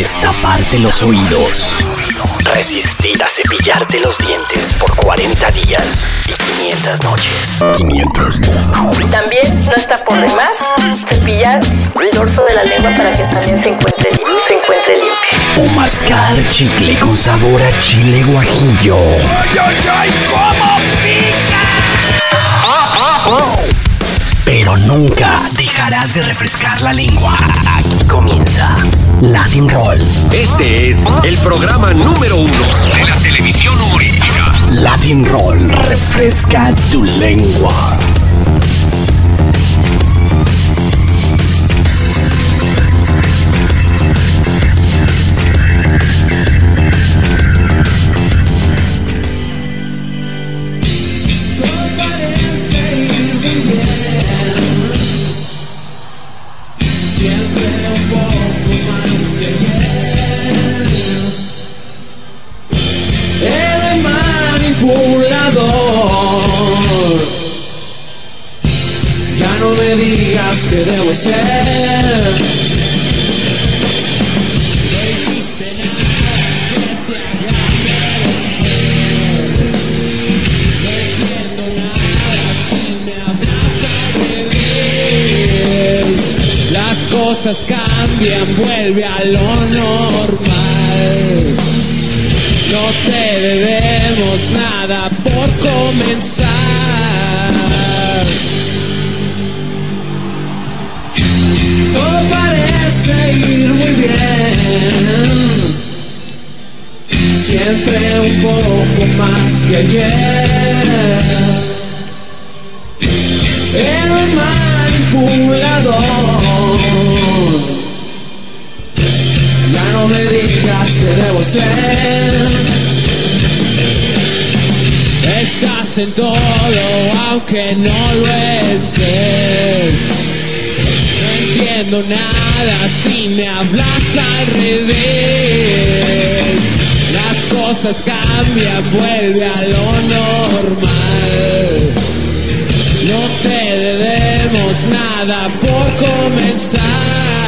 Destaparte los oídos. Resistir a cepillarte los dientes por 40 días y 500 noches. 500 También no está por demás cepillar el dorso de la lengua para que también se encuentre, lim- se encuentre limpio. O mascar chicle con sabor a chile guajillo. Pero nunca dejarás de refrescar la lengua. Aquí comienza Latin Roll. Este es el programa número uno de la televisión humorística. Latin Roll refresca tu lengua. Digas que debo ser. Las cosas cambian, vuelve a lo normal. No te debemos nada por comenzar. Parece ir muy bien. Siempre un poco más que ayer. Eres manipulador. Ya no me digas que debo ser. Estás en todo aunque no lo estés. No entiendo nada si me hablas al revés. Las cosas cambian, vuelve a lo normal. No te debemos nada por comenzar.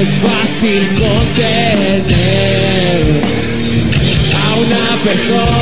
Es fácil contener a una persona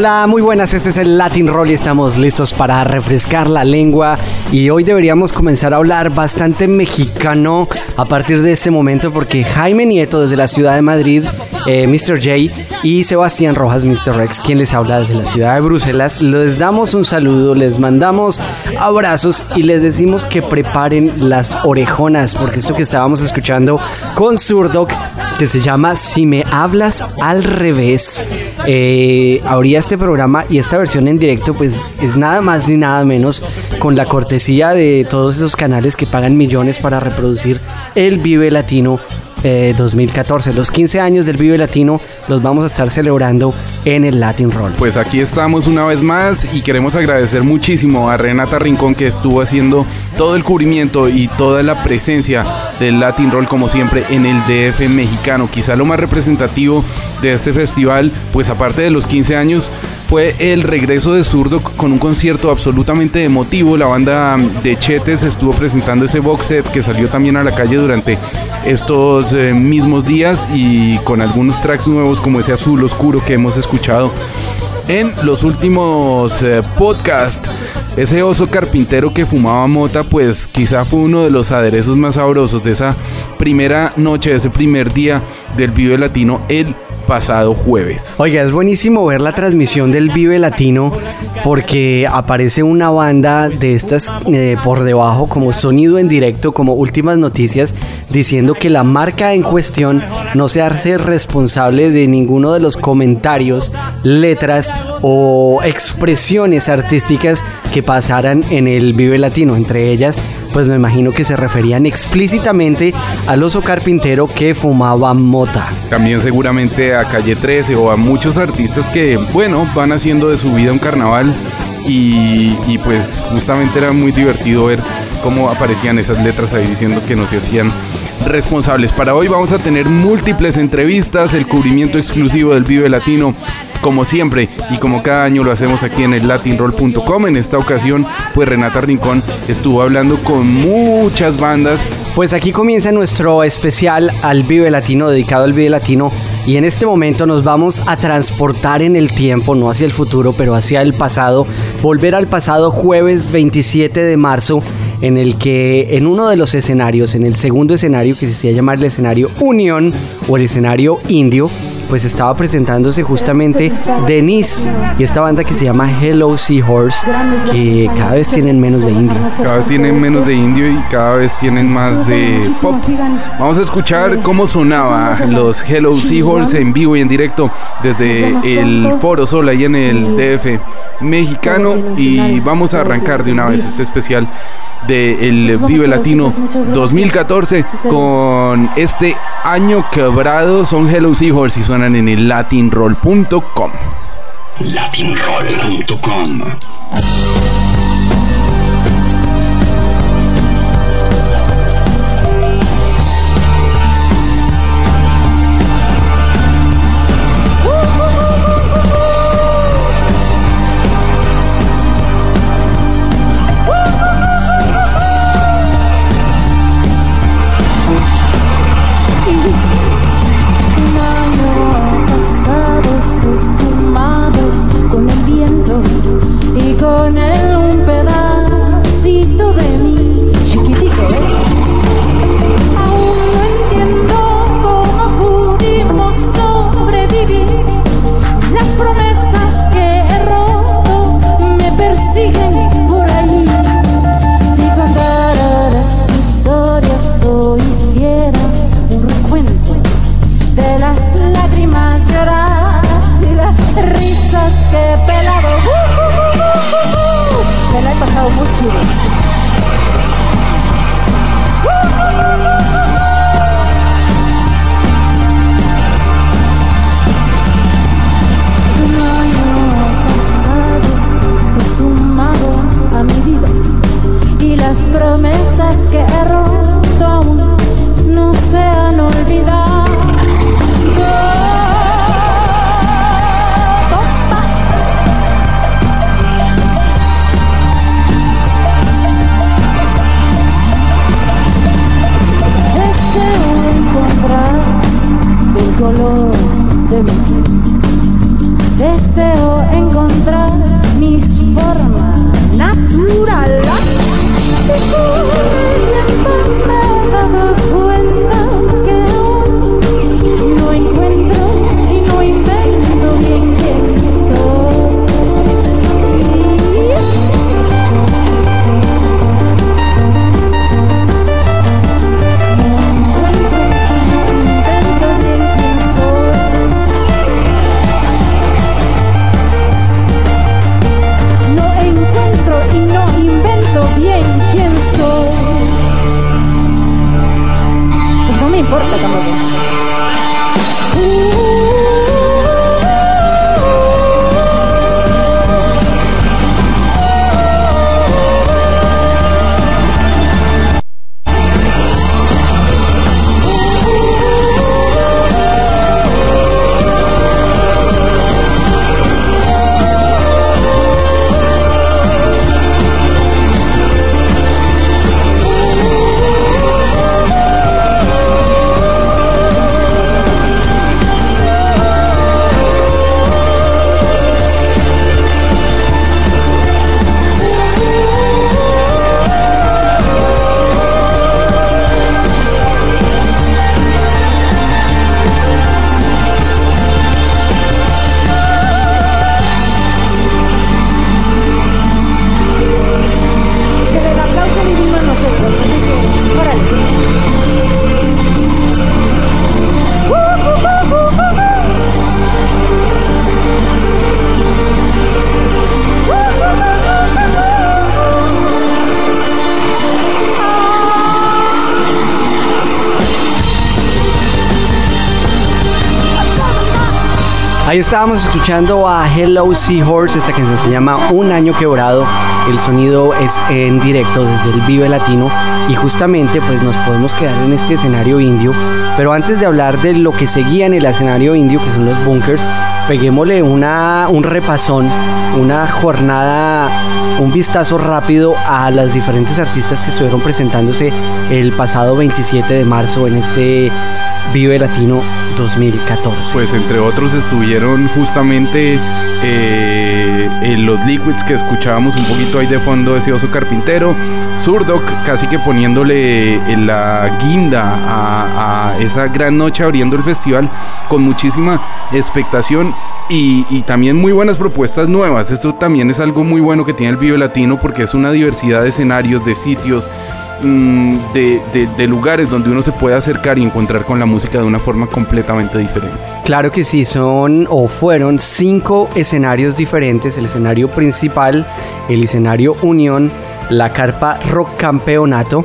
Hola, muy buenas, este es el Latin Roll y estamos listos para refrescar la lengua y hoy deberíamos comenzar a hablar bastante mexicano a partir de este momento porque Jaime Nieto desde la ciudad de Madrid, eh, Mr. J y Sebastián Rojas, Mr. Rex, quien les habla desde la ciudad de Bruselas, les damos un saludo, les mandamos abrazos y les decimos que preparen las orejonas porque esto que estábamos escuchando con Zurdok que se llama Si me hablas al revés. Eh, habría este programa y esta versión en directo pues es nada más ni nada menos con la cortesía de todos esos canales que pagan millones para reproducir el Vive Latino eh, 2014. Los 15 años del Vive Latino los vamos a estar celebrando en el Latin Roll. Pues aquí estamos una vez más y queremos agradecer muchísimo a Renata Rincón que estuvo haciendo todo el cubrimiento y toda la presencia del Latin Roll como siempre en el DF mexicano. Quizá lo más representativo de este festival, pues aparte de los 15 años, fue el regreso de Zurdo con un concierto absolutamente emotivo. La banda de Chetes estuvo presentando ese box set que salió también a la calle durante estos eh, mismos días y con algunos tracks nuevos como ese azul oscuro que hemos escuchado en los últimos eh, podcasts. Ese oso carpintero que fumaba mota, pues quizá fue uno de los aderezos más sabrosos de esa primera noche, de ese primer día del Vive Latino, el pasado jueves. Oiga, es buenísimo ver la transmisión del Vive Latino porque aparece una banda de estas eh, por debajo como sonido en directo, como últimas noticias, diciendo que la marca en cuestión no se hace responsable de ninguno de los comentarios, letras o expresiones artísticas que pasaran en el Vive Latino, entre ellas pues me imagino que se referían explícitamente al oso carpintero que fumaba mota. También seguramente a Calle 13 o a muchos artistas que, bueno, van haciendo de su vida un carnaval y, pues justamente era muy divertido ver cómo aparecían esas letras ahí diciendo que no se hacían responsables. Para hoy vamos a tener múltiples entrevistas, el cubrimiento exclusivo del Vive Latino como siempre y como cada año lo hacemos aquí en el latinroll.com. En esta ocasión, pues Renata Rincón estuvo hablando con muchas bandas. Pues aquí comienza nuestro especial al Vive Latino, dedicado al Vive Latino. Y en este momento nos vamos a transportar en el tiempo, no hacia el futuro, pero hacia el pasado. Volver al pasado jueves 27 de marzo en el que en uno de los escenarios, en el segundo escenario que se hacía llamar el escenario Unión o el escenario Indio, pues estaba presentándose justamente Denise y esta banda que se llama Hello Seahorse, que cada vez tienen menos de indio. Cada vez tienen menos de indio y cada vez tienen más de pop. Vamos a escuchar cómo sonaba los Hello Seahorse en vivo y en directo desde el Foro Sol ahí en el DF mexicano y vamos a arrancar de una vez este especial del Vive Latino 2014 con este año quebrado son Hello Seahorse y en el latinroll.com latinroll.com importa tampoco. Estábamos escuchando a Hello Seahorse, esta canción se llama Un año quebrado. El sonido es en directo desde el Vive Latino y justamente pues nos podemos quedar en este escenario indio. Pero antes de hablar de lo que seguía en el escenario indio, que son los bunkers, peguémosle una, un repasón, una jornada, un vistazo rápido a las diferentes artistas que estuvieron presentándose el pasado 27 de marzo en este Vive Latino 2014. Pues entre otros estuvieron justamente eh, los Liquids que escuchábamos un poquito ahí de fondo, ese oso carpintero, Surdoc casi que poniéndole la guinda a, esa gran noche abriendo el festival con muchísima expectación y, y, también muy buenas propuestas nuevas. Eso también es algo muy bueno que tiene el Vive Latino porque es una diversidad de escenarios, de sitios, Mm, de, lugares donde uno se puede acercar y encontrar con la música de una forma completamente diferente. Claro que sí, son o fueron cinco escenarios diferentes, el escenario principal, el escenario Unión, la carpa Rock Campeonato,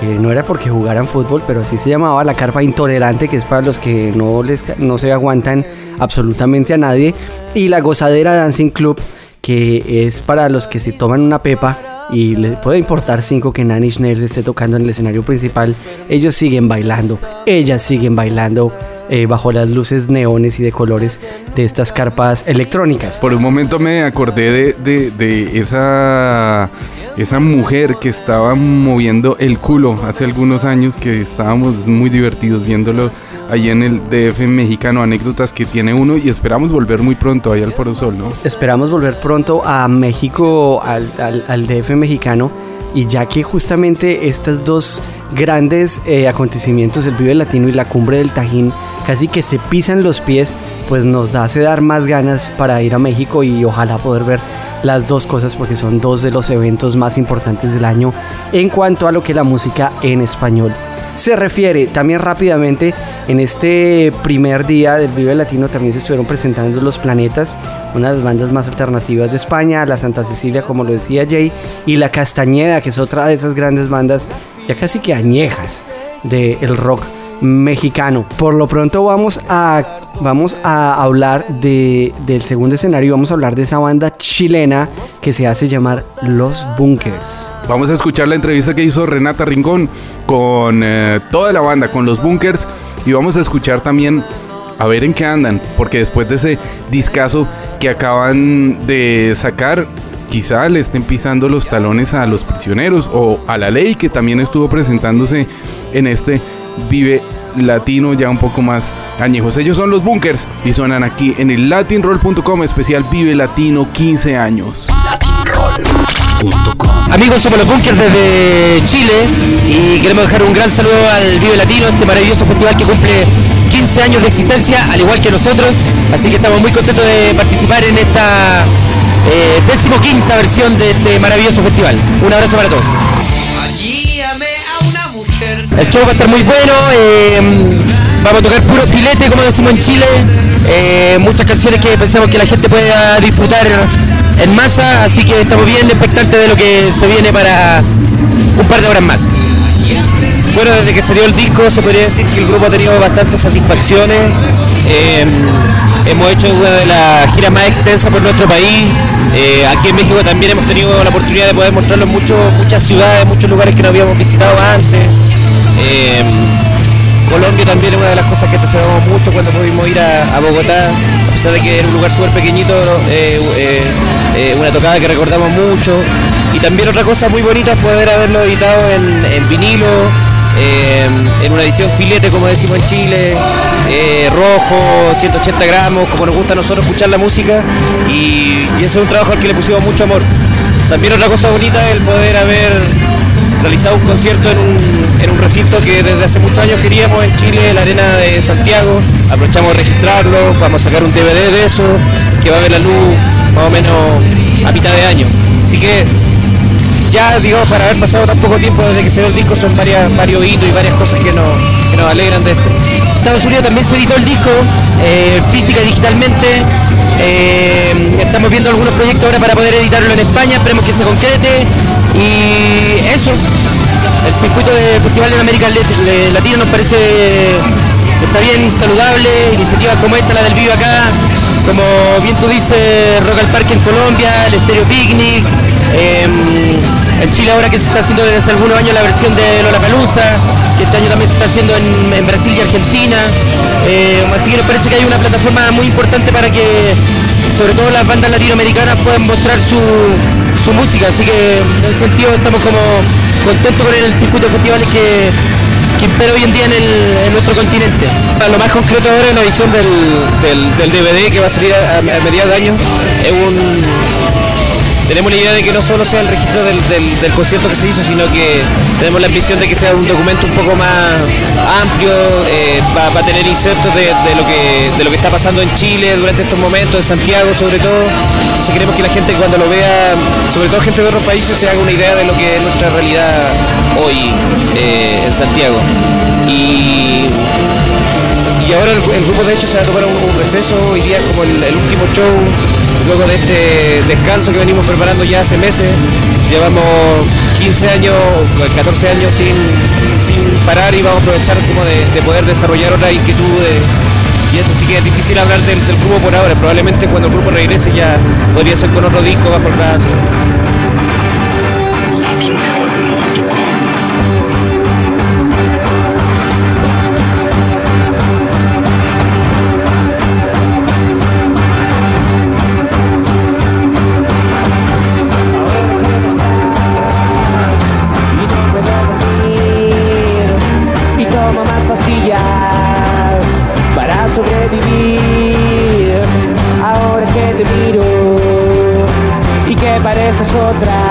que no era porque jugaran fútbol, pero así se llamaba, la carpa intolerante, que es para los que no, les, no se aguantan absolutamente a nadie, y la gozadera Dancing Club, que es para los que se toman una pepa y le puede importar cinco que Nanny Nails esté tocando en el escenario principal, ellos siguen bailando, ellas siguen bailando eh, bajo las luces neones y de colores de estas carpas electrónicas. Por un momento me acordé de, de, esa, esa mujer que estaba moviendo el culo hace algunos años que estábamos muy divertidos viéndolo ahí en el DF mexicano, anécdotas que tiene uno y esperamos volver muy pronto ahí al Foro Sol, ¿no? Esperamos volver pronto a México, al, al, DF mexicano y ya que justamente estas dos grandes eh, acontecimientos, el Vive Latino y la Cumbre del Tajín, casi que se pisan los pies, pues nos hace dar más ganas para ir a México y ojalá poder ver las dos cosas porque son dos de los eventos más importantes del año en cuanto a lo que la música en español se refiere. También rápidamente, en este primer día del Vive Latino también se estuvieron presentando Los Planetas, una de las bandas más alternativas de España, la Santa Cecilia, como lo decía Jay, y la Castañeda, que es otra de esas grandes bandas ya casi que añejas del rock mexicano. Por lo pronto vamos a, vamos a hablar de, del segundo escenario, vamos a hablar de esa banda chilena que se hace llamar Los Bunkers. Vamos a escuchar la entrevista que hizo Renata Rincón con eh, toda la banda, con Los Bunkers, y vamos a escuchar también a ver en qué andan, porque después de ese discazo que acaban de sacar, quizá le estén pisando los talones a los prisioneros o a la ley que también estuvo presentándose en este Vive Latino ya un poco más añejos. Ellos son los Bunkers y suenan aquí en el latinroll.com especial Vive Latino 15 años. Amigos, somos los Bunkers desde Chile y queremos dejar un gran saludo al Vive Latino, este maravilloso festival que cumple 15 años de existencia, al igual que nosotros. Así que estamos muy contentos de participar en esta eh, decimoquinta versión de este maravilloso festival. Un abrazo para todos. El show va a estar muy bueno. Eh, vamos a tocar puro filete, como decimos en Chile. Eh, muchas canciones que pensamos que la gente pueda disfrutar en masa, así que estamos bien expectantes de lo que se viene para un par de horas más. Bueno, desde que salió el disco se podría decir que el grupo ha tenido bastantes satisfacciones. Eh, hemos hecho una de las giras más extensas por nuestro país. aquí en México también hemos tenido la oportunidad de poder mostrarlo en muchas ciudades, muchos lugares que no habíamos visitado antes. Eh, Colombia también es una de las cosas que celebramos mucho cuando pudimos ir a, Bogotá, a pesar de que era un lugar súper pequeñito, eh, eh, una tocada que recordamos mucho. Y también otra cosa muy bonita es poder haberlo editado en, vinilo, en una edición filete, como decimos en Chile, rojo, 180 gramos, como nos gusta a nosotros escuchar la música. Y, y ese es un trabajo al que le pusimos mucho amor. También otra cosa bonita es el poder haber realizado un concierto en un, recinto que desde hace muchos años queríamos en Chile, la Arena de Santiago. Aprovechamos de registrarlo, vamos a sacar un DVD de eso, que va a ver la luz más o menos a mitad de año. Así que ya, digamos, para haber pasado tan poco tiempo desde que se dio el disco, son varias, varios hitos y varias cosas que nos, que nos alegran de esto. Estados Unidos también se editó el disco, eh, física y digitalmente. Eh, estamos viendo algunos proyectos ahora para poder editarlo en España, esperemos que se concrete. Y eso, el circuito de Festival de América Latina nos parece está bien saludable, iniciativas como esta, la del Vivo acá, como bien tú dices, Rock al Parque en Colombia, el Stereo Picnic, em, en Chile ahora que se está haciendo desde hace algunos años la versión de Lola Palusa, que este año también se está haciendo en, Brasil y Argentina. Eh, así que nos parece que hay una plataforma muy importante para que sobre todo las bandas latinoamericanas puedan mostrar su, su música. Así que en ese sentido estamos como contentos con el circuito de festivales que, impera hoy en día en, el- en nuestro continente. Lo más concreto ahora es la edición del DVD que va a salir a, a mediados de año. Es un, tenemos la idea de que no solo sea el registro del, del- concierto que se hizo, sino que tenemos la ambición de que sea un documento un poco más amplio, eh, va, a tener insertos de, de lo que, de lo que está pasando en Chile durante estos momentos, en Santiago sobre todo. Entonces queremos que la gente cuando lo vea, sobre todo gente de otros países, se haga una idea de lo que es nuestra realidad hoy eh, en Santiago. Y ahora el, grupo de hecho se va a tomar un, receso, hoy día es como el, último show, luego de este descanso que venimos preparando ya hace meses. Llevamos 15 años, 14 años sin, sin parar y vamos a aprovechar como de, de poder desarrollar otras inquietudes. Y eso sí que es difícil hablar del, del grupo por ahora, probablemente cuando el grupo regrese ya podría ser con otro disco bajo el brazo. Que pareces otra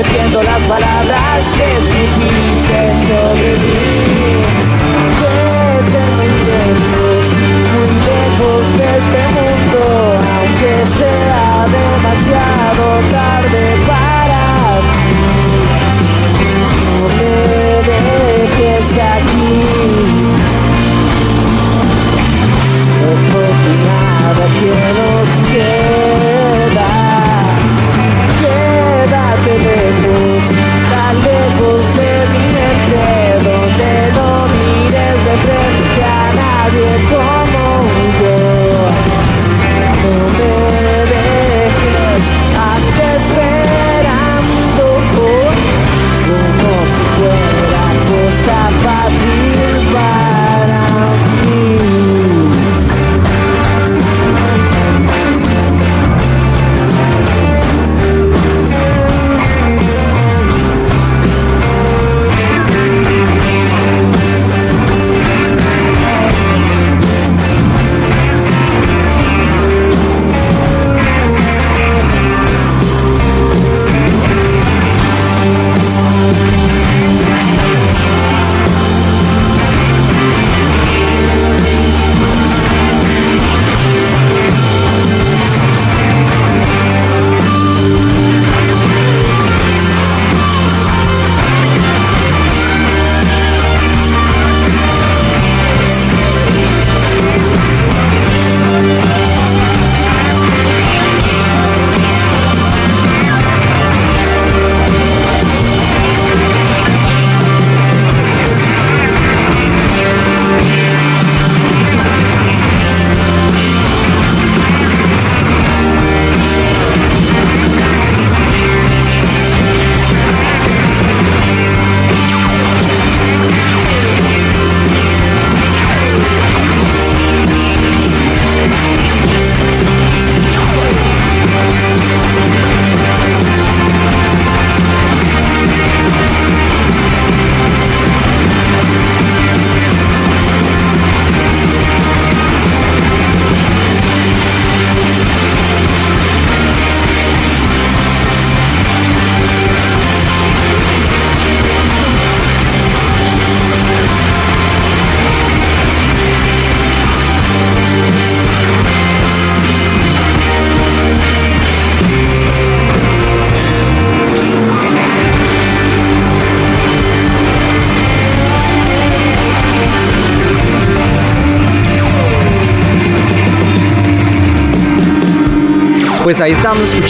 Entiendo las palabras que escribiste sobre mí. Vete muy lejos, muy lejos de este mundo, aunque sea demasiado tarde para mí. No me dejes aquí. No nada que nos queda. Lejos, tan lejos de mi mente, donde no mires de frente a nadie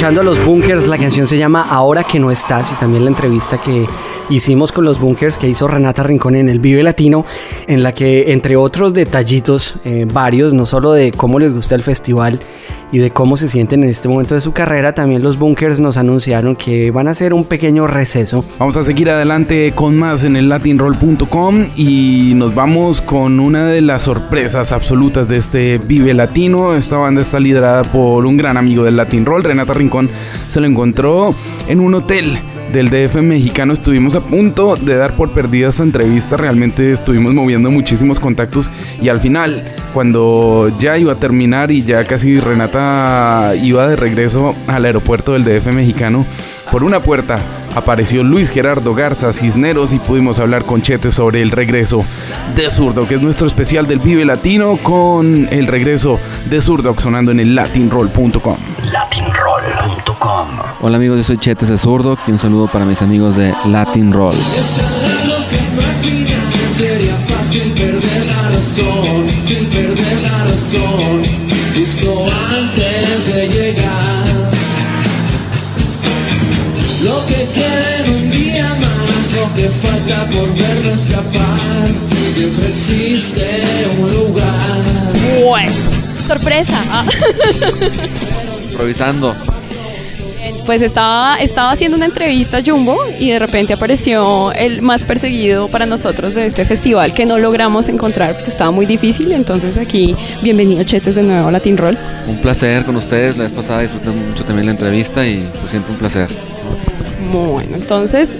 escuchando a los Bunkers, la canción se llama Ahora que no estás y también la entrevista que hicimos con los Bunkers que hizo Renata Rincón en el Vive Latino, en la que entre otros detallitos, eh, varios, no solo de cómo les gusta el festival y de cómo se sienten en este momento de su carrera, también los Bunkers nos anunciaron que van a hacer un pequeño receso. Vamos a seguir adelante con más en el latinroll.com y nos vamos con una de las sorpresas absolutas de este Vive Latino. Esta banda está liderada por un gran amigo del Latin Roll, Renata Rincón. Se lo encontró en un hotel del DF mexicano estuvimos a punto de dar por perdida esta entrevista, realmente estuvimos moviendo muchísimos contactos y al final, cuando ya iba a terminar y ya casi Renata iba de regreso al aeropuerto del DF mexicano, por una puerta apareció Luis Gerardo Garza Cisneros y pudimos hablar con Chete sobre el regreso de Zurdo, que es nuestro especial del Vive Latino con el regreso de Zurdo sonando en el latinroll.com. Hola amigos, yo soy Chetes de Zurdo y un saludo para mis amigos de Latin Roll. Sería fácil perder la razón, sin perder la razón, justo antes de llegar. Lo que queda en un día más, lo que falta por verlo escapar, siempre existe un lugar. Bueno, sorpresa. Ah. Improvisando. Pues estaba, estaba haciendo una entrevista a Jumbo y de repente apareció el más perseguido para nosotros de este festival que no logramos encontrar porque estaba muy difícil. Entonces aquí, bienvenido Chetes de nuevo a Latin Roll. Un placer con ustedes. La vez pasada disfruté mucho también la entrevista y pues siempre un placer. Bueno, entonces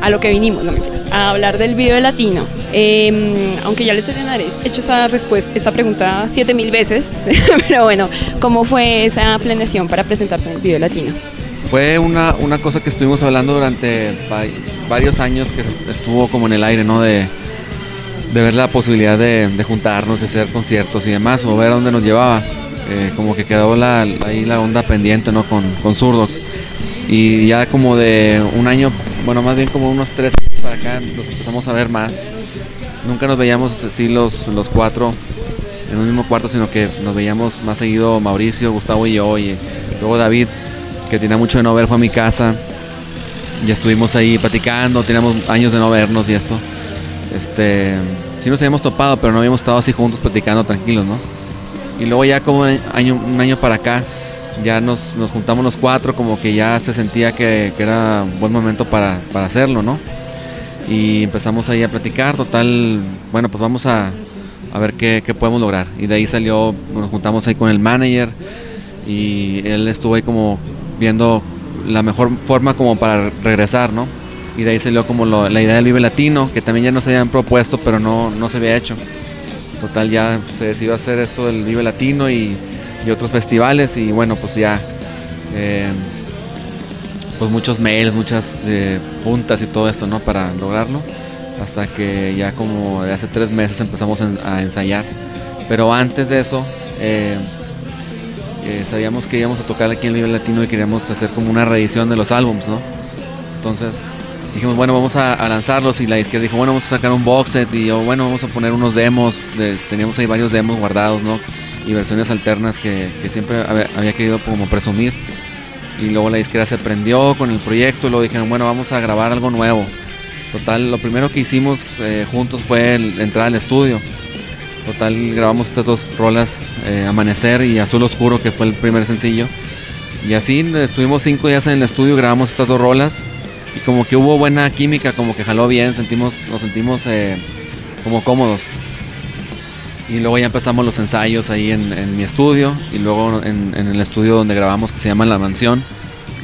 a lo que vinimos, no mentiras, a hablar del video de latino. Eh, aunque ya les he hecho esa respuesta, esta pregunta siete mil veces, pero bueno, ¿cómo fue esa planeación para presentarse en el video latino? Fue una, una cosa que estuvimos hablando durante va- varios años que estuvo como en el aire, ¿no? De, de ver la posibilidad de, de juntarnos, de hacer conciertos y demás, o ver a dónde nos llevaba. Eh, como que quedó la, ahí la onda pendiente, ¿no? Con, con Zurdo. Y ya como de un año, bueno, más bien como unos tres para acá, nos empezamos a ver más. Nunca nos veíamos así los, los cuatro en un mismo cuarto, sino que nos veíamos más seguido Mauricio, Gustavo y yo, y luego David, que tenía mucho de no ver, fue a mi casa. Ya estuvimos ahí platicando, teníamos años de no vernos y esto. Este, sí nos habíamos topado, pero no habíamos estado así juntos platicando tranquilos, ¿no? Y luego ya como un año, para acá, ya nos, nos juntamos los cuatro, como que ya se sentía que, que era un buen momento para, para hacerlo, ¿no? Y empezamos ahí a platicar, total, bueno, pues vamos a, a ver qué, qué podemos lograr. Y de ahí salió, nos juntamos ahí con el manager y él estuvo ahí como viendo la mejor forma como para regresar, ¿no? Y de ahí salió como la idea del Vive Latino, que también ya nos habían propuesto, pero no, no se había hecho. Total, ya se decidió hacer esto del Vive Latino y, y otros festivales y bueno, pues ya, eh, pues muchos mails, muchas eh, puntas y todo esto, ¿no? Para lograrlo. Hasta que ya como de hace tres meses empezamos a ensayar. Pero antes de eso, eh, eh, sabíamos que íbamos a tocar aquí en Vive Latino y queríamos hacer como una reedición de los álbums, ¿no? Entonces dijimos, bueno, vamos a, lanzarlos y la izquierda dijo, bueno, vamos a sacar un box set y yo, bueno, vamos a poner unos demos, de- teníamos ahí varios demos guardados, ¿no? Y versiones alternas que, siempre había, querido como presumir. Y luego la izquierda se prendió con el proyecto y luego dijeron, bueno, vamos a grabar algo nuevo. Total, lo primero que hicimos eh, juntos fue el- entrar al estudio. Total, grabamos estas dos rolas, eh, Amanecer y Azul Oscuro, que fue el primer sencillo. Y así eh, estuvimos cinco días en el estudio, grabamos estas dos rolas. Y como que hubo buena química, como que jaló bien, sentimos, nos sentimos eh, como cómodos. Y luego ya empezamos los ensayos ahí en, mi estudio y luego en, en el estudio donde grabamos que se llama La Mansión.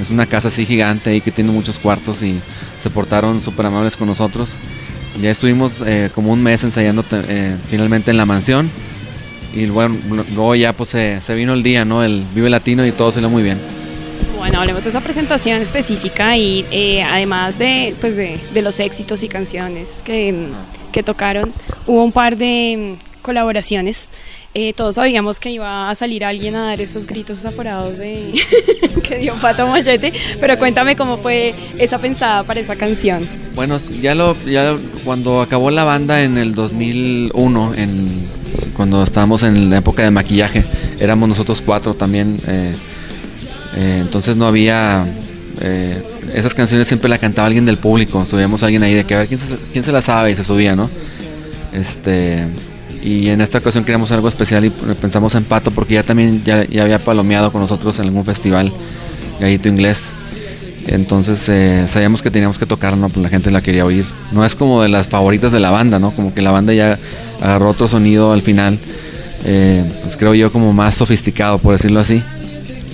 Es una casa así gigante ahí que tiene muchos cuartos y se portaron súper amables con nosotros. Ya estuvimos eh, como un mes ensayando eh, finalmente en la mansión. Y bueno, luego ya pues se, se vino el día, ¿no? El Vive Latino y todo salió muy bien. Bueno, hablemos de esa presentación específica y eh, además de, pues de, de los éxitos y canciones que, que tocaron, hubo un par de colaboraciones. Eh, todos sabíamos que iba a salir alguien a dar esos gritos desaforados de que dio Pato Machete, pero cuéntame cómo fue esa pensada para esa canción. Bueno, ya lo, ya cuando acabó la banda en el 2001, en, cuando estábamos en la época de maquillaje, éramos nosotros cuatro también. eh, eh, entonces no había. esas canciones siempre la cantaba alguien del público. Subíamos a alguien ahí de que a ver quién se, quién se la sabe y se subía, ¿no? Este. Y en esta ocasión queríamos algo especial y pensamos en Pato porque ya también ya, había palomeado con nosotros en algún festival gallito inglés. Entonces eh, sabíamos que teníamos que tocar, ¿no? Pues la gente la quería oír. No es como de las favoritas de la banda, ¿no? Como que la banda ya agarró otro sonido al final. eh, pues creo yo como más sofisticado, por decirlo así.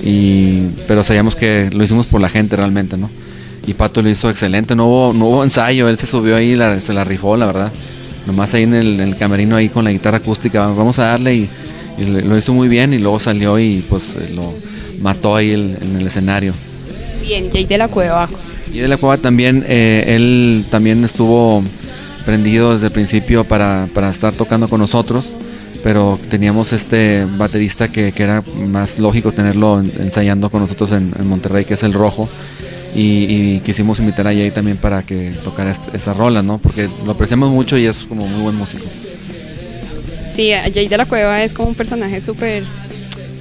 Y, pero sabíamos que lo hicimos por la gente realmente, ¿no? Y Pato lo hizo excelente, no hubo, no hubo ensayo, él se subió ahí, la- se la rifó, la verdad. Nomás ahí en el, en el camerino ahí con la guitarra acústica, vamos a darle y, lo hizo muy bien y luego salió y pues eh, lo mató ahí el- en el escenario. Bien, Jay de la Cueva. Y de la cueva también, eh, él también estuvo prendido desde el principio para, para estar tocando con nosotros, pero teníamos este baterista que, que era más lógico tenerlo en- ensayando con nosotros en, en Monterrey, que es el Rojo, y, y quisimos invitar a Jay también para que tocara esa rola, ¿no? Porque lo apreciamos mucho y es como muy buen músico. Sí, Jay de la Cueva es como un personaje súper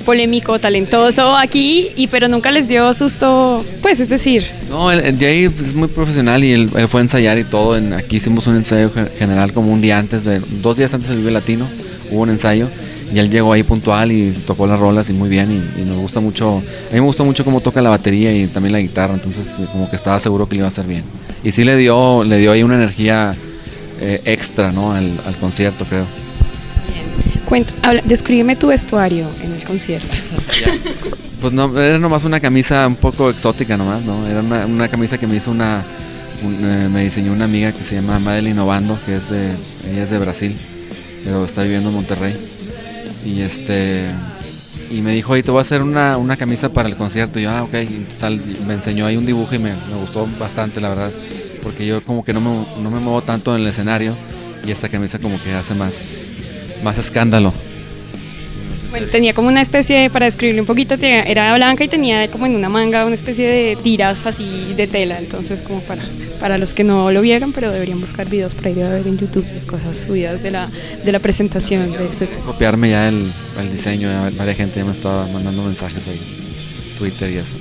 polémico, talentoso aquí, y pero nunca les dio susto, pues es decir, No, el, el Jay es muy profesional y él, él fue a ensayar y todo. En, aquí hicimos un ensayo ge- general como un día antes, de dos días antes del Vive Latino, hubo un ensayo. Y él llegó ahí puntual y tocó las rolas y muy bien y, y nos gusta mucho, a mí me gusta mucho cómo toca la batería y también la guitarra, entonces como que estaba seguro que le iba a hacer bien. Y sí le dio, le dio ahí una energía eh, extra, ¿no? Al, al concierto, creo. Cuenta, habla, descríbeme tu vestuario en el concierto. Pues no, era nomás una camisa un poco exótica nomás, ¿no? Era una, una camisa que me hizo una, un, eh, me diseñó una amiga que se llama Madeline Obando, que es de, ella es de Brasil, pero está viviendo en Monterrey. Y este, y me dijo, oye, te voy a hacer una, una camisa para el concierto. Y yo, ah, ok, me enseñó ahí un dibujo y me, me gustó bastante, la verdad, porque yo como que no me, no me muevo tanto en el escenario y esta camisa como que hace más, más escándalo. Bueno, tenía como una especie, de, para describirle un poquito, era blanca y tenía como en una manga una especie de tiras así de tela, entonces como para, para los que no lo vieron, pero deberían buscar videos para ir a ver en YouTube, cosas subidas de la, de la presentación de ese Copiarme ya el, el diseño, varias gente ya me estaba mandando mensajes ahí, Twitter y eso.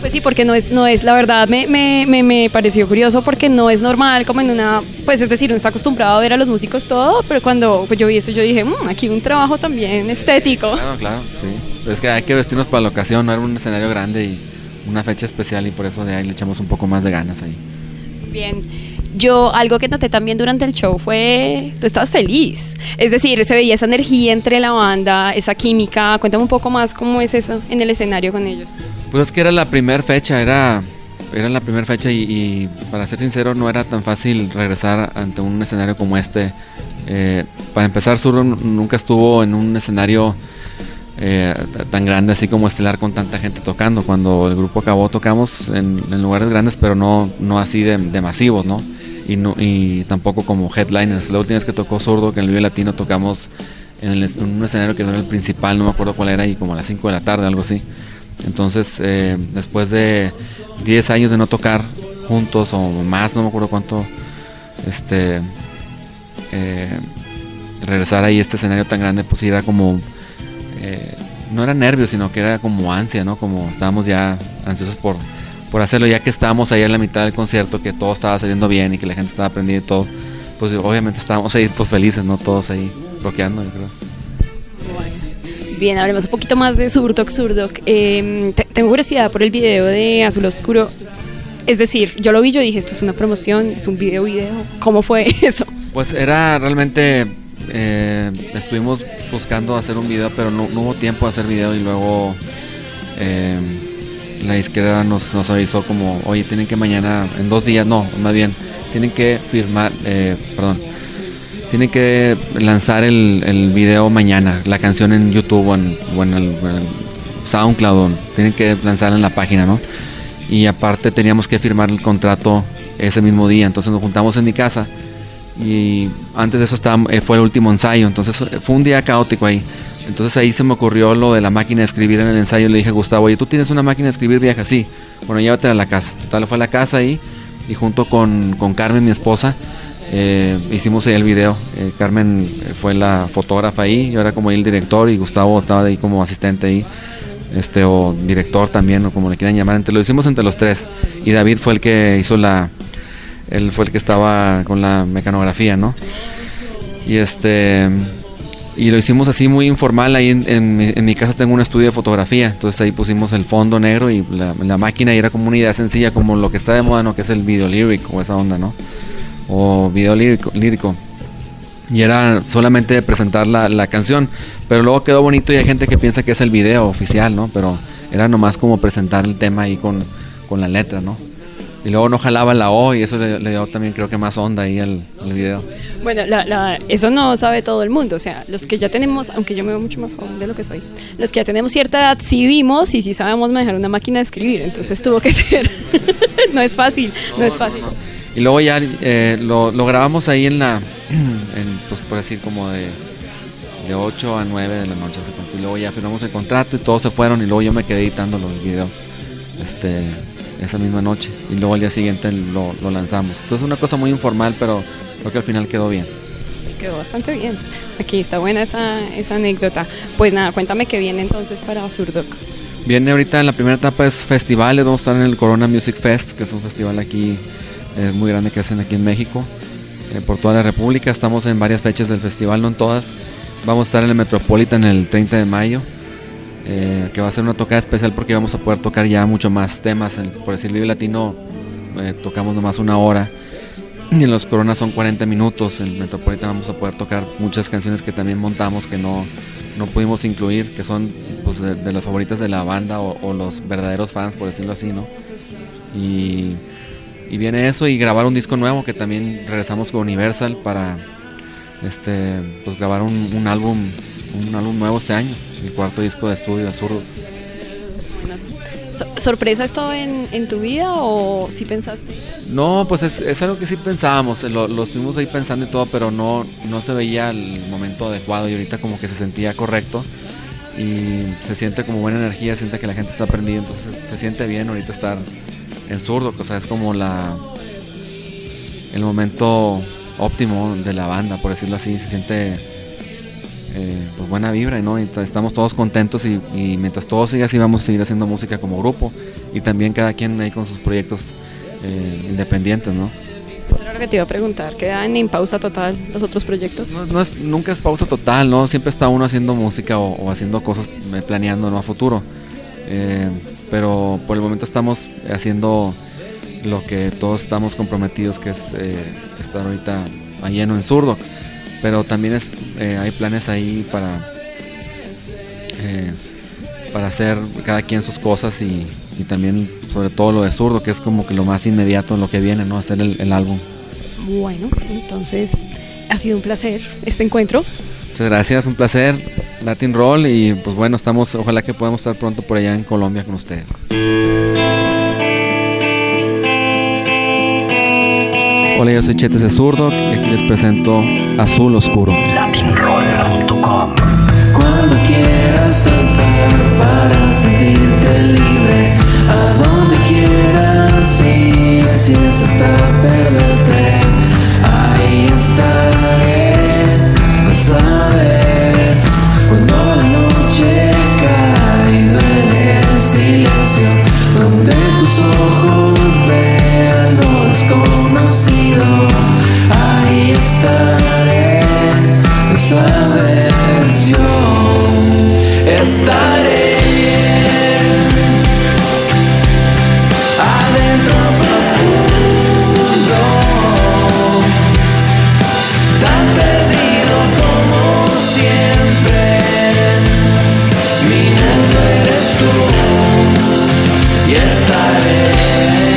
Pues sí, porque no es, no es la verdad, me, me, me, me pareció curioso porque no es normal como en una, pues es decir, uno está acostumbrado a ver a los músicos todo, pero cuando pues, yo vi eso yo dije, "Mm, aquí un trabajo también estético. Claro, claro, sí. Es que hay que vestirnos para la ocasión, no era un escenario grande y una fecha especial y por eso de ahí le echamos un poco más de ganas ahí. Bien. Yo algo que noté también durante el show fue, tú estabas feliz. Es decir, se veía esa energía entre la banda, esa química. Cuéntame un poco más cómo es eso en el escenario con ellos. Pues es que era la primera fecha, era, era la primera fecha y, y, para ser sincero no era tan fácil regresar ante un escenario como este. Eh, para empezar, n- nunca estuvo en un escenario eh, tan grande así como Estelar con tanta gente tocando. Cuando el grupo acabó tocamos en, en lugares grandes pero no, no así de, de masivos, ¿no? Y, no, y tampoco como headliners. La última vez que tocó Zurdo, que en el Vive Latino tocamos en, el en un escenario que no era el principal, no me acuerdo cuál era, y como a las 5 de la tarde, algo así. Entonces, eh, después de 10 años de no tocar juntos o más, no me acuerdo cuánto, este, eh, regresar ahí a este escenario tan grande, pues era como, eh, no era nervios, sino que era como ansia, ¿no? Como estábamos ya ansiosos por, por hacerlo, ya que estábamos ahí en la mitad del concierto, que todo estaba saliendo bien y que la gente estaba aprendiendo y todo, pues obviamente estábamos ahí pues felices, ¿no? Todos ahí rockeando, yo creo. Bien, hablemos un poquito más de Zurdok Zurdok. Eh, te- tengo curiosidad por el video de Azul Oscuro. Es decir, yo lo vi, yo dije, esto es una promoción, es un video video. ¿Cómo fue eso? Pues era realmente, eh, estuvimos buscando hacer un video, pero no, no hubo tiempo de hacer video y luego eh, la izquierda nos, nos avisó como, oye, tienen que mañana, en dos días, no, más bien, tienen que firmar, eh, perdón, tienen que lanzar el, el video mañana, la canción en YouTube o en, el, SoundCloud, tienen que lanzarla en la página, ¿no? Y aparte teníamos que firmar el contrato ese mismo día, entonces nos juntamos en mi casa y antes de eso estaba, eh, fue el último ensayo, entonces fue un día caótico ahí. Entonces ahí se me ocurrió lo de la máquina de escribir en el ensayo. Le dije a Gustavo, oye, tú tienes una máquina de escribir vieja, sí. Bueno, llévatela a la casa. Total, fue a la casa ahí y junto con, con Carmen, mi esposa, eh, hicimos ahí el video. Eh, Carmen eh, fue la fotógrafa ahí, yo era como ahí el director y Gustavo estaba ahí como asistente ahí. Este, o director también, o como le quieran llamar. Entre, lo hicimos entre los tres. Y David fue el que hizo la, él fue el que estaba con la mecanografía, ¿no? Y este y lo hicimos así muy informal. Ahí en, en mi, casa tengo un estudio de fotografía. Entonces ahí pusimos el fondo negro y la, máquina y era como una idea sencilla como lo que está de moda no que es el video lírico o esa onda no o video lírico, lírico. Y era solamente presentar la, la canción. Pero luego quedó bonito y hay gente que piensa que es el video oficial no pero era nomás como presentar el tema ahí con, con la letra no y luego no jalaba la O y eso le, le dio también creo que más onda ahí al, al video Bueno, la- la- eso no sabe todo el mundo. O sea, los que ya tenemos, aunque yo me veo mucho más joven de lo que soy, los que ya tenemos cierta edad sí vimos y sí sabemos manejar una máquina de escribir. Entonces tuvo que ser. no es fácil, no, es fácil. Y luego ya eh, lo, lo grabamos ahí en la, en, pues por decir como de, de 8 a 9 de la noche. Y luego ya firmamos el contrato y todos se fueron y luego yo me quedé editando los videos este, esa misma noche. Y luego al día siguiente lo, lo lanzamos. Entonces una cosa muy informal, pero creo que al final quedó bien. Quedó bastante bien. Aquí está buena esa, esa anécdota. Pues nada, cuéntame qué viene entonces para Surdoc. Viene ahorita en la primera etapa es festivales, vamos a estar en el Corona Music Fest, que es un festival aquí eh, muy grande que hacen aquí en México, eh, por toda la República. Estamos en varias fechas del festival, no en todas. vamos a estar en el Metropolitan el 30 de mayo. Eh, que va a ser una tocada especial porque vamos a poder tocar ya mucho más temas. Por decir Vive Latino, eh, tocamos nomás una hora. Y en los Coronas son 40 minutos. En Metropolitan vamos a poder tocar muchas canciones que también montamos que no, no pudimos incluir, que son pues, de, las favoritas de la banda o, los verdaderos fans, por decirlo así, ¿no? Y, viene eso y grabar un disco nuevo que también regresamos con Universal para este pues grabar un álbum un álbum nuevo este año el cuarto disco de estudio de Zurdo So- ¿Sorpresa esto en, en tu vida o si pensaste? no pues es, es algo que sí pensábamos lo, lo estuvimos ahí pensando y todo pero no no se veía el momento adecuado y ahorita como que se sentía correcto y se siente como buena energía se siente que la gente está prendida entonces se siente bien ahorita estar en Zurdo o sea es como la el momento óptimo de la banda por decirlo así se siente eh, pues buena vibra, ¿no? Y estamos todos contentos y, y mientras todo siga así vamos a seguir haciendo música como grupo y también cada quien ahí con sus proyectos eh, independientes, ¿no? Era lo que te iba a preguntar, ¿quedan en pausa total los otros proyectos? No, no es, nunca es pausa total, ¿no? Siempre está uno haciendo música o, o haciendo cosas, eh, planeando, ¿no? A futuro. Eh, pero por el momento estamos haciendo lo que todos estamos comprometidos, que es estar ahorita a lleno en zurdo. Pero también es, eh, hay planes ahí para, eh, para hacer cada quien sus cosas y, y también sobre todo lo de zurdo, que es como que lo más inmediato, lo que viene, ¿no? Hacer el, el álbum. Bueno, entonces ha sido un placer este encuentro. Muchas gracias, un placer. Latin Roll y pues bueno, estamos, ojalá que podamos estar pronto por allá en Colombia con ustedes. Hola, yo soy Chetes de Zurdo y aquí les presento Azul Oscuro. Latinroll.com Cuando quieras saltar para sentirte libre, a donde quieras ir, si es hasta perderte, ahí estaré. No sabes cuando la noche cae y duele el silencio, donde tus ojos desconocido, ahí estaré. Lo sabes, yo estaré adentro profundo, tan perdido como siempre. Mi mundo eres tú y estaré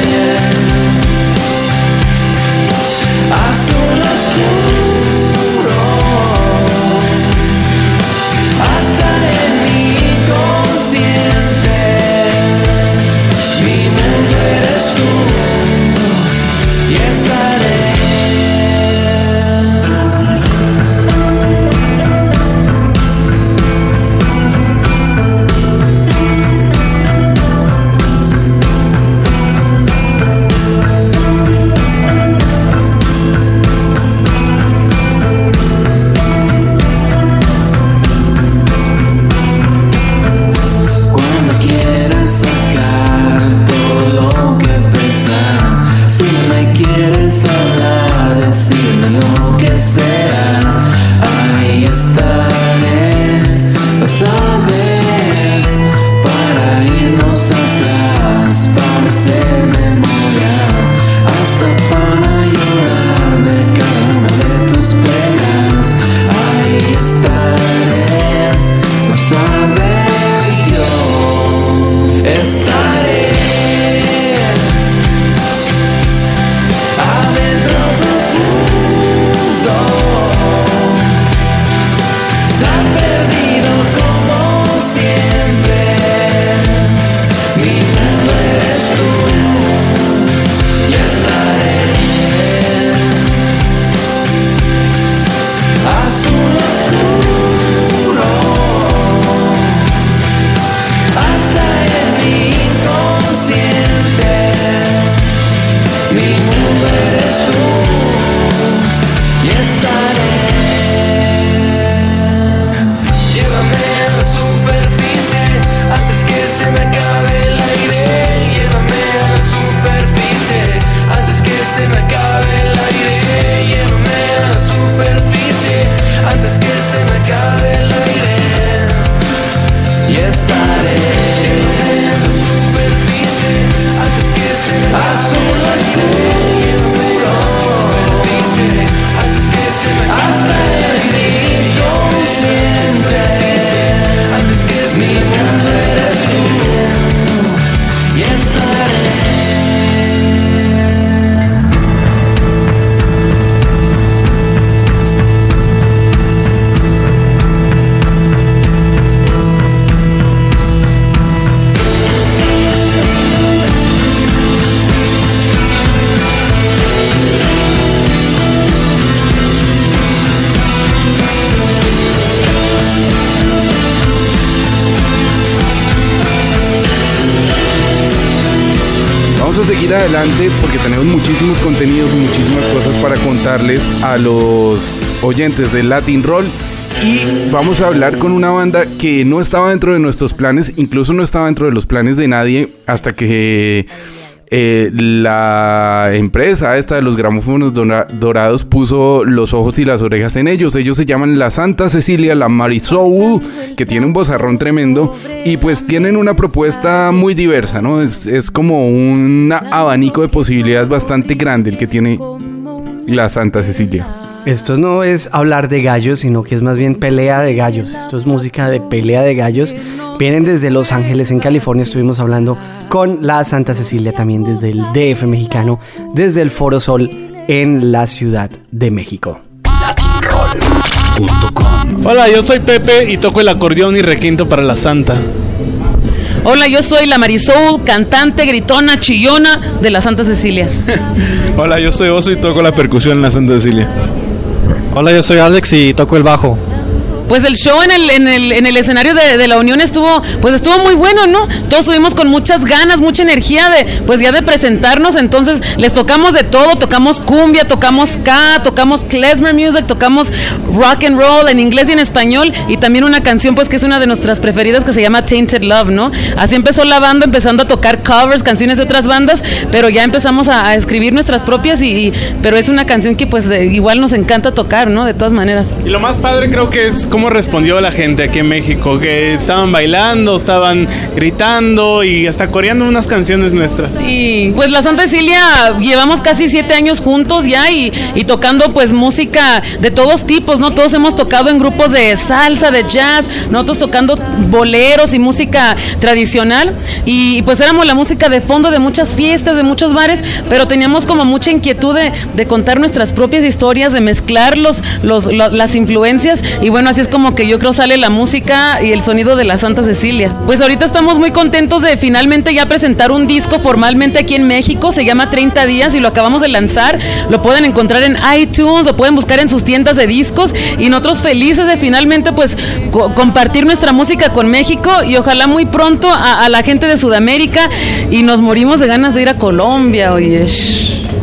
adelante porque tenemos muchísimos contenidos y muchísimas cosas para contarles a los oyentes del Latin Roll. Y vamos a hablar con una banda que no estaba dentro de nuestros planes, incluso no estaba dentro de los planes de nadie hasta que eh, la empresa esta de los gramófonos dora- dorados puso los ojos y las orejas en ellos. Ellos se llaman la Santa Cecilia, la Marisol, que tiene un bozarrón tremendo y pues tienen una propuesta muy diversa, ¿no? Es, es como un abanico de posibilidades bastante grande el que tiene la Santa Cecilia. Esto no es hablar de gallos, sino que es más bien pelea de gallos. Esto es música de pelea de gallos. Vienen desde Los Ángeles, en California. Estuvimos hablando con la Santa Cecilia también desde el DF mexicano, desde el Foro Sol en la Ciudad de México. Hola, yo soy Pepe y toco el acordeón y requinto para la Santa. Hola, yo soy la Marisol, cantante, gritona, chillona de la Santa Cecilia. Hola, yo soy Oso y toco la percusión en la Santa Cecilia. Hola, yo soy Alex y toco el bajo. Pues el show en el, en el, en el escenario de, la Unión estuvo, pues estuvo muy bueno, ¿no? Todos subimos con muchas ganas, mucha energía de, pues ya de presentarnos, entonces les tocamos de todo, tocamos cumbia, tocamos ska, tocamos klezmer music, tocamos rock and roll en inglés y en español y también una canción pues que es una de nuestras preferidas que se llama Tainted Love, ¿no? Así empezó la banda empezando a tocar covers, canciones de otras bandas, pero ya empezamos a, escribir nuestras propias y, y- pero es una canción que pues eh, igual nos encanta tocar, ¿no? De todas maneras. Y lo más padre creo que es cómo respondió la gente aquí en México, que estaban bailando, estaban gritando y hasta coreando unas canciones nuestras. Sí, pues la Santa Cecilia llevamos casi siete años juntos ya y, tocando pues música de todos tipos, ¿no? Todos hemos tocado en grupos de salsa, de jazz, nosotros tocando boleros y música tradicional y pues éramos la música de fondo de muchas fiestas, de muchos bares, pero teníamos como mucha inquietud de, contar nuestras propias historias, de mezclar los, los, lo- las influencias y bueno, así es como que yo creo sale la música y el sonido de la Santa Cecilia. Pues ahorita estamos muy contentos de finalmente ya presentar un disco formalmente aquí en México, se llama 30 días y lo acabamos de lanzar, lo pueden encontrar en iTunes, lo pueden buscar en sus tiendas de discos. Y nosotros felices de finalmente pues co- compartir nuestra música con México. Y ojalá muy pronto a la gente de Sudamérica. Y nos morimos de ganas de ir a Colombia, oye.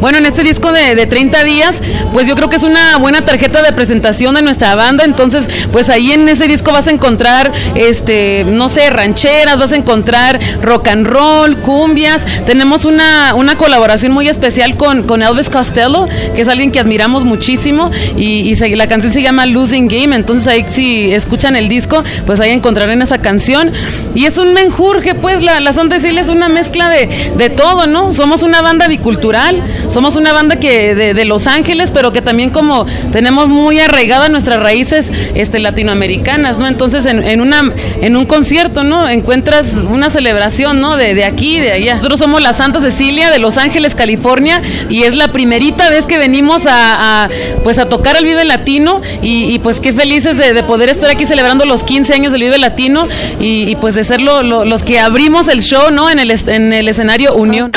Bueno, en este disco de, de 30 días, pues yo creo que es una buena tarjeta de presentación de nuestra banda. Entonces, pues ahí en ese disco vas a encontrar, este, no sé, rancheras, vas a encontrar rock and roll, cumbias. Tenemos una, una colaboración muy especial con, con Elvis Costello, que es alguien que admiramos muchísimo. Y, y se- la canción se llama Losing Game. Entonces ahí si escuchan el disco, pues ahí encontrarán esa canción. Y es un menjurje, pues la, la Santa Cecilia es una mezcla de, de todo, ¿no? Somos una banda bicultural, somos una banda que de, Los Ángeles, pero que también como tenemos muy arraigadas nuestras raíces este, latinoamericanas, ¿no? Entonces en, en una, en un concierto, ¿no? Encuentras una celebración, ¿no? De, de aquí de allá. Nosotros somos la Santa Cecilia de Los Ángeles, California, y es la primerita vez que venimos a, pues a tocar al Vive Latino, y, pues qué felices de, de poder estar aquí celebrando los 15 años del Vive Latino, y, pues de ser lo- lo- los que abrimos el show, ¿no? En el, en el escenario Unión.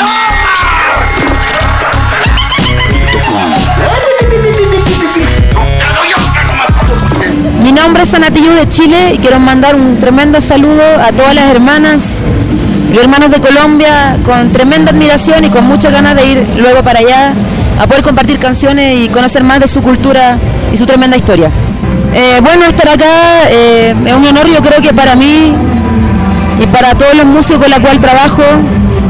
Mi nombre es Anatillo de Chile y quiero mandar un tremendo saludo a todas las hermanas y hermanos de Colombia con tremenda admiración y con muchas ganas de ir luego para allá a poder compartir canciones y conocer más de su cultura y su tremenda historia. Eh, bueno, estar acá eh, es un honor yo creo que para mí y para todos los músicos con los cuales trabajo.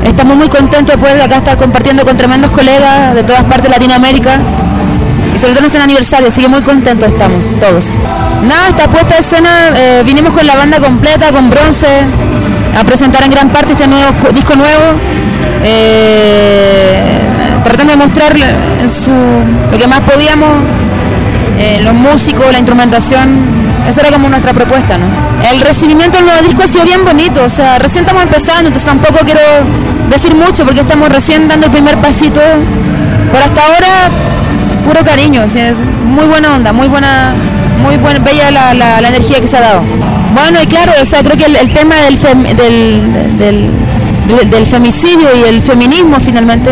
Estamos muy contentos de poder acá estar compartiendo con tremendos colegas de todas partes de Latinoamérica y sobre todo en este aniversario, así que muy contentos estamos todos. Nada, esta puesta de escena, eh, vinimos con la banda completa, con bronce, a presentar en gran parte este nuevo disco nuevo, eh, tratando de mostrar lo que más podíamos, eh, los músicos, la instrumentación, esa era como nuestra propuesta, ¿no? El recibimiento del nuevo disco ha sido bien bonito, o sea, recién estamos empezando, entonces tampoco quiero decir mucho porque estamos recién dando el primer pasito, pero hasta ahora puro cariño, o es muy buena onda, muy buena, muy buena, bella la, la- energía que se ha dado. Bueno, y claro, o sea, creo que el, el tema del, fem- del, del, del- del femicidio y el feminismo finalmente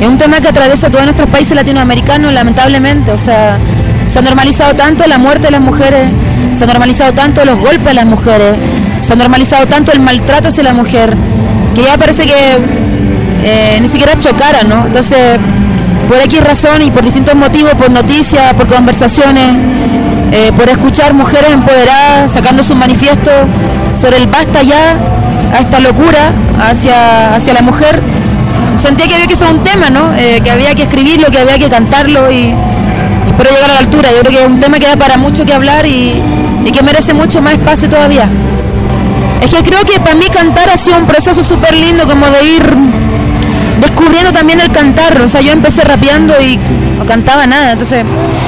es un tema que atraviesa todos nuestros países latinoamericanos, lamentablemente, o sea, se ha normalizado tanto la muerte de las mujeres, se ha normalizado tanto los golpes a las mujeres, se ha normalizado tanto el maltrato hacia la mujer, que ya parece que eh, ni siquiera chocara, ¿no? Entonces, por X razón y por distintos motivos, por noticias, por conversaciones, eh, por escuchar mujeres empoderadas sacando sus manifiestos sobre el basta ya a esta locura hacia, hacia la mujer, sentía que había que ser un tema, ¿no? Eh, que había que escribirlo, que había que cantarlo y espero llegar a la altura. Yo creo que es un tema que da para mucho que hablar y, y que merece mucho más espacio todavía. Es que creo que para mí cantar ha sido un proceso súper lindo como de ir descubriendo también el cantar. O sea, yo empecé rapeando y no cantaba nada. Entonces,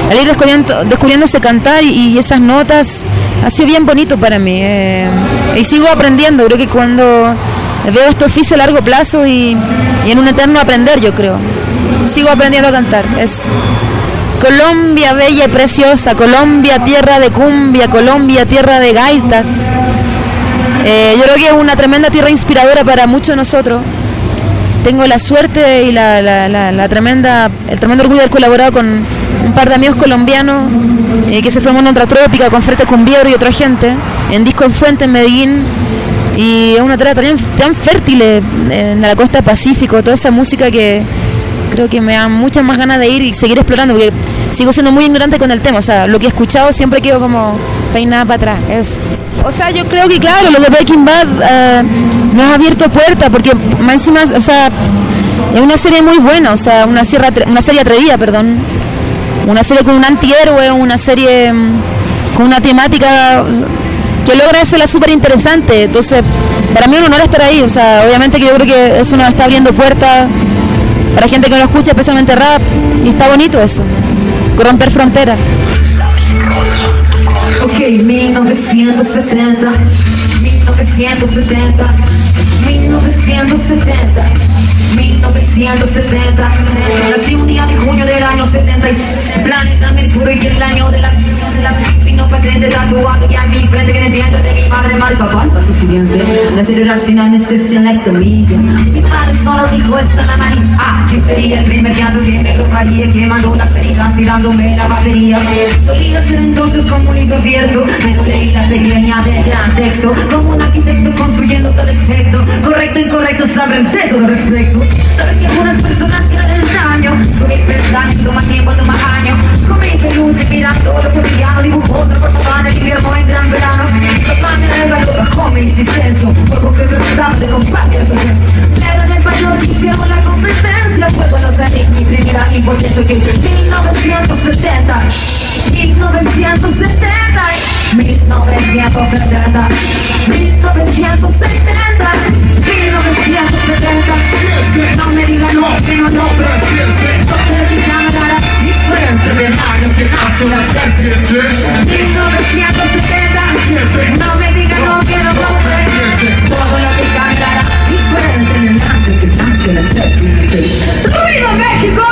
al ir descubriendo, ese cantar y, esas notas, ha sido bien bonito para mí. eh, y sigo aprendiendo. Creo que cuando veo este oficio a largo plazo y, y en un eterno aprender, yo creo. Sigo aprendiendo a cantar. Es Colombia bella y preciosa, Colombia tierra de cumbia, Colombia tierra de gaitas. Eh, yo creo que es una tremenda tierra inspiradora para muchos de nosotros. Tengo la suerte y la, tremenda, el tremendo orgullo de haber colaborado con un par de amigos colombianos eh, que se formó en otra trópica con Frete Cumbiero y otra gente en Disco en Fuente en Medellín. Y es una tierra tan, tan fértil eh, en la costa Pacífico, toda esa música que creo que me da muchas más ganas de ir y seguir explorando porque sigo siendo muy ignorante con el tema. O sea, lo que he escuchado siempre quedo como peinada para atrás. Es, o sea, yo creo que claro, lo de Breaking Bad eh, nos ha abierto puertas porque más encima, o sea, es una serie muy buena, o sea, una, sierra, una serie atrevida, perdón. Una serie con un antihéroe, una serie mm, con una temática que logra hacerla súper interesante. Entonces, para mí es un honor estar ahí. O sea, obviamente que yo creo que eso nos está abriendo puertas para gente que no escucha, especialmente rap. Y está bonito eso. Romper fronteras. Ok, 1970, 1970, 1970, 1970. Nací un día de junio del año 70 y planeta Mercurio y el año de las las signo patente tatuado y a mi frente que entiende de mi madre mal papá. El paso siguiente, la cerebral sin anestesia en la ectomía. Mi padre solo dijo esta la manía. Ah, sí sería el primer llanto que me tocaría quemando las heridas y dándome la batería. Solía ser entonces como un libro abierto, pero leí la pequeña del gran texto, como un arquitecto construyendo efecto. Correcto, de todo respecto. Saben que algunas personas quieren el daño, soy peldaños, toma tiempo, toma año. Comí peluche mirando lo cotidiano, dibujo otra forma de invierno en gran verano. Papá me regaló bajo mi insistencia, juego que trataba de compartir su vez. Pero en el baño hicieron la competencia, fue cuando sentí mi primera impotencia que 1970, 1970, 1970, 1970, 1970. No me digan no, que no, no, diferente del año que nace una serpiente. 1970, no me digan no, que no, todo lo que cantará diferente del año que nace una serpiente. ¡Ruido México!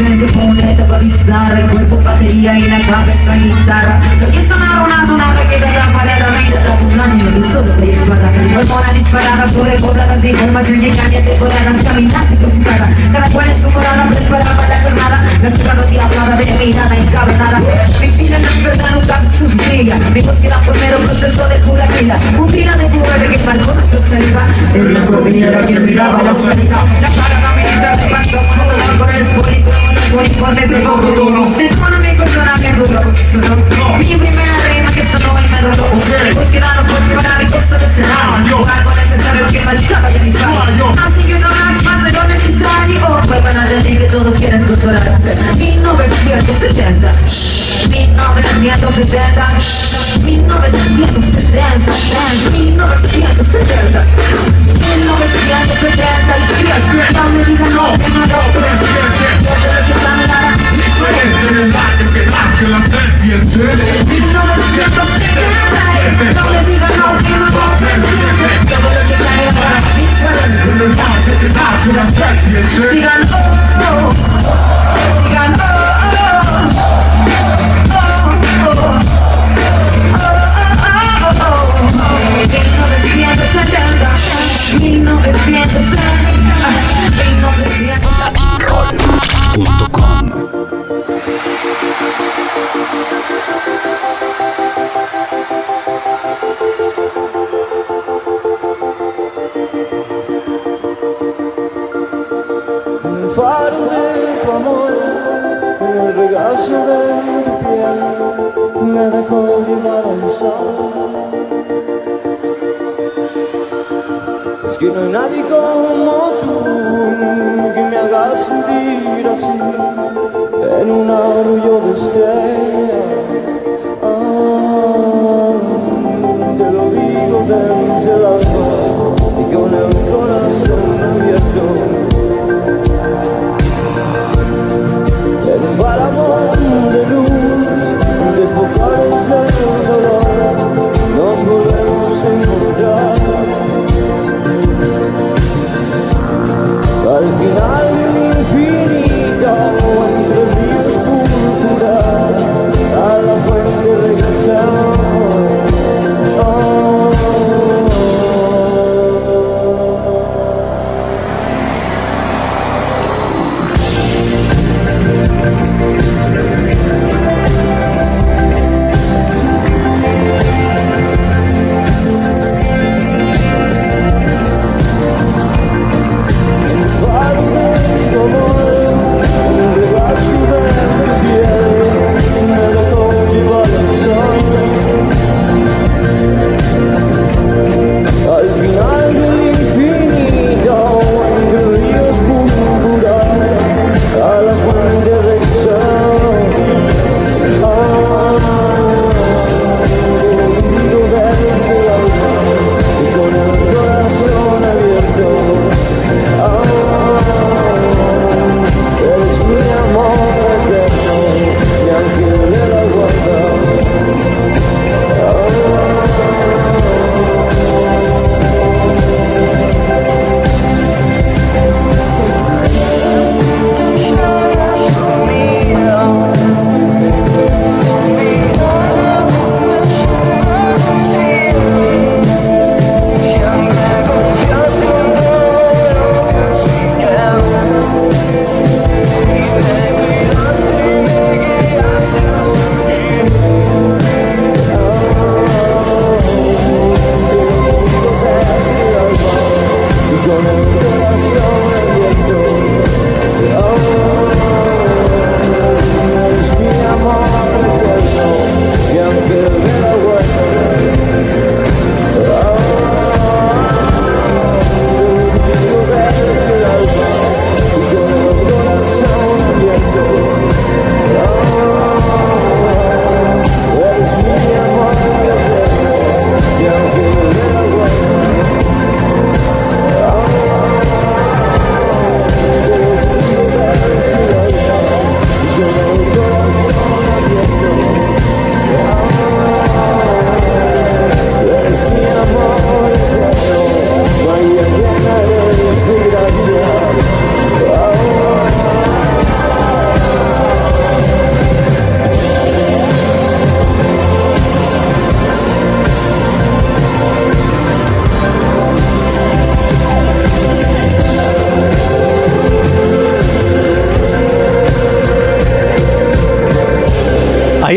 Adolescencia fue una etapa bizarra, el cuerpo batería y la cabeza guitarra. Lo que es amarronado, nada que da para la vida, da un año y solo te dispara. Hormona disparada sobre bordadas de información y engaña temporadas, caminas y crucificada. Cada cual en su morada preparada para la jornada. La y hablada de mirada encabronada. Mi fila en la verdad nunca se subsidia. Mi búsqueda fue mero proceso de pura vida. Un pila de de que faltó nuestra saliva. En la cordillera que miraba la salida. La parada militar de paso, con el espólico, los uniformes de consona mi primera rima que sonó y me roló. Mi búsqueda para mi cosa de cenar. Algo necesario que faltaba de mi parte. Así que no hagas más de lo necesario. Fue para decir que todos quieren consolarse. 1970. 1970. 1970. 1970. 1970. No me no, que no lo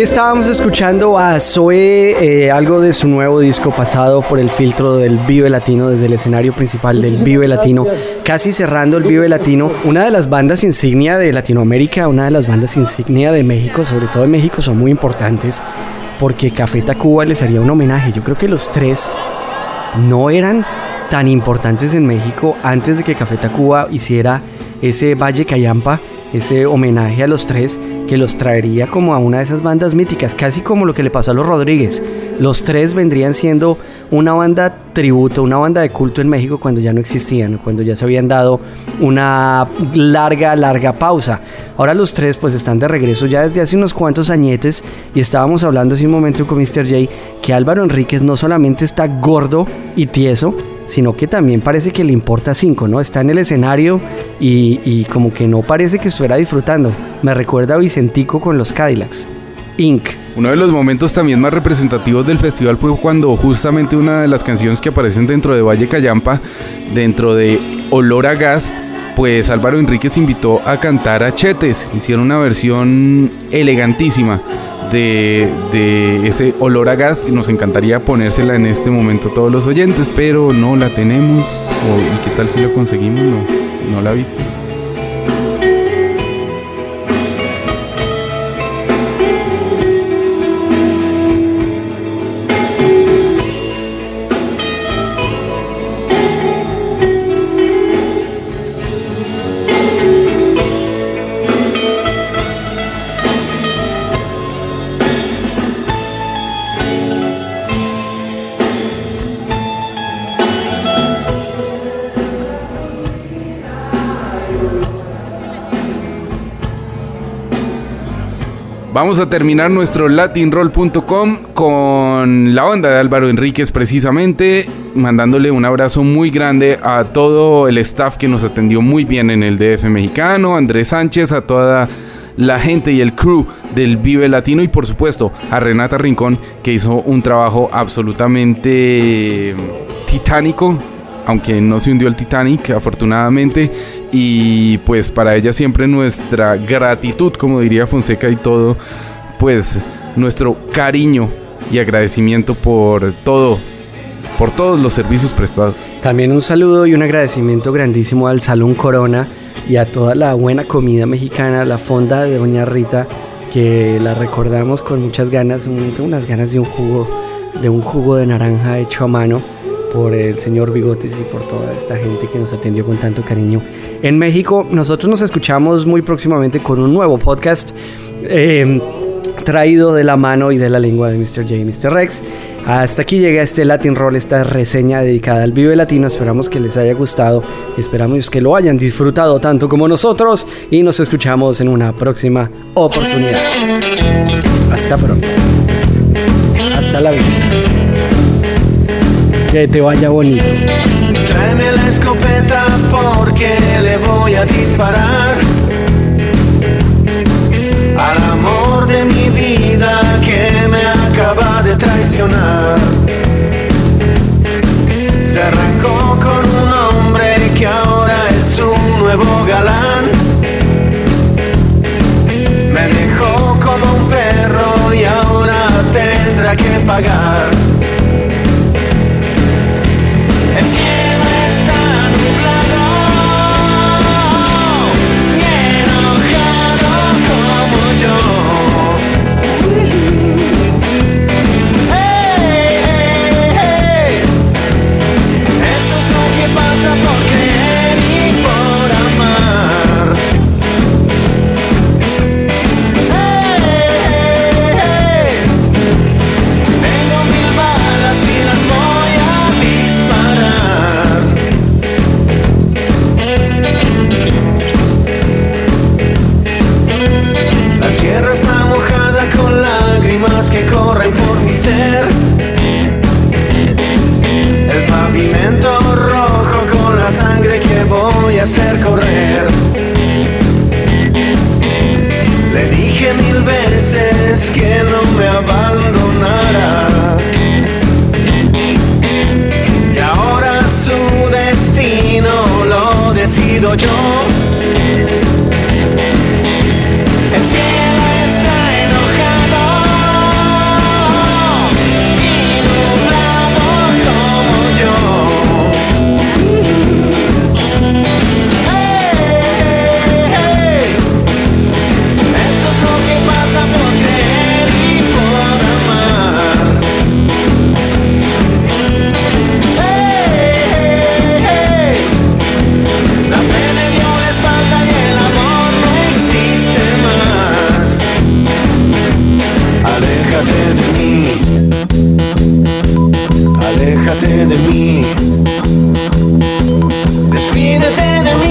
estábamos escuchando a Zoe, eh, algo de su nuevo disco pasado por el filtro del Vive Latino, desde el escenario principal del Vive Latino, casi cerrando el Vive Latino. Una de las bandas insignia de Latinoamérica, una de las bandas insignia de México, sobre todo de México, son muy importantes porque Café Tacuba les haría un homenaje. Yo creo que los tres no eran tan importantes en México antes de que Café Tacuba hiciera ese Valle Cayampa, ese homenaje a los tres que los traería como a una de esas bandas míticas, casi como lo que le pasó a los Rodríguez. Los tres vendrían siendo una banda tributo, una banda de culto en México cuando ya no existían, cuando ya se habían dado una larga, larga pausa. Ahora los tres pues están de regreso ya desde hace unos cuantos añetes y estábamos hablando hace un momento con Mr. J que Álvaro Enríquez no solamente está gordo y tieso, sino que también parece que le importa cinco, ¿no? Está en el escenario y, y como que no parece que estuviera disfrutando. Me recuerda a Vicentico con los Cadillacs. Inc. Uno de los momentos también más representativos del festival fue cuando justamente una de las canciones que aparecen dentro de Valle Cayampa, dentro de Olor a Gas, pues Álvaro Enríquez invitó a cantar a Chetes. Hicieron una versión elegantísima de, de ese olor a gas que nos encantaría ponérsela en este momento a todos los oyentes, pero no la tenemos. O, ¿Y qué tal si la conseguimos? No, no la viste. Vamos a terminar nuestro latinroll.com con la banda de Álvaro Enríquez precisamente, mandándole un abrazo muy grande a todo el staff que nos atendió muy bien en el DF mexicano, Andrés Sánchez, a toda la gente y el crew del Vive Latino y por supuesto a Renata Rincón que hizo un trabajo absolutamente titánico, aunque no se hundió el Titanic afortunadamente y pues para ella siempre nuestra gratitud, como diría Fonseca y todo, pues nuestro cariño y agradecimiento por todo, por todos los servicios prestados. También un saludo y un agradecimiento grandísimo al Salón Corona y a toda la buena comida mexicana, la fonda de Doña Rita, que la recordamos con muchas ganas, un- unas ganas de un jugo, de un jugo de naranja hecho a mano por el señor Bigotes y por toda esta gente que nos atendió con tanto cariño. En México, nosotros nos escuchamos muy próximamente con un nuevo podcast. eh, traído de la mano y de la lengua de Mr. J y Mr. Rex. Hasta aquí llega este Latin Roll, esta reseña dedicada al Vive Latino. Esperamos que les haya gustado esperamos que lo hayan disfrutado tanto como nosotros. Y nos escuchamos en una próxima oportunidad. Hasta pronto. Hasta la vista. Que te vaya bonito. Tráeme la escopeta porque le voy a disparar al amor de mi vida que me acaba de traicionar. Se arrancó con un hombre que ahora es su nuevo galán. Me dejó como un perro y ahora tendrá que pagar. Aléjate de mí. Despídete de mí.